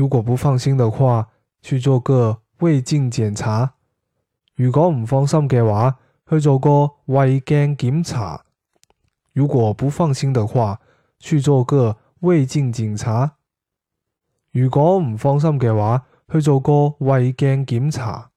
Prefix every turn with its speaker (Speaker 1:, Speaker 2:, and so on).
Speaker 1: 如果不放心的话去做个胃镜检查。如果唔放心嘅话去做个胃镜检查。如果不放心的话去做个胃镜检查。如果唔放心嘅话去做个胃镜检查。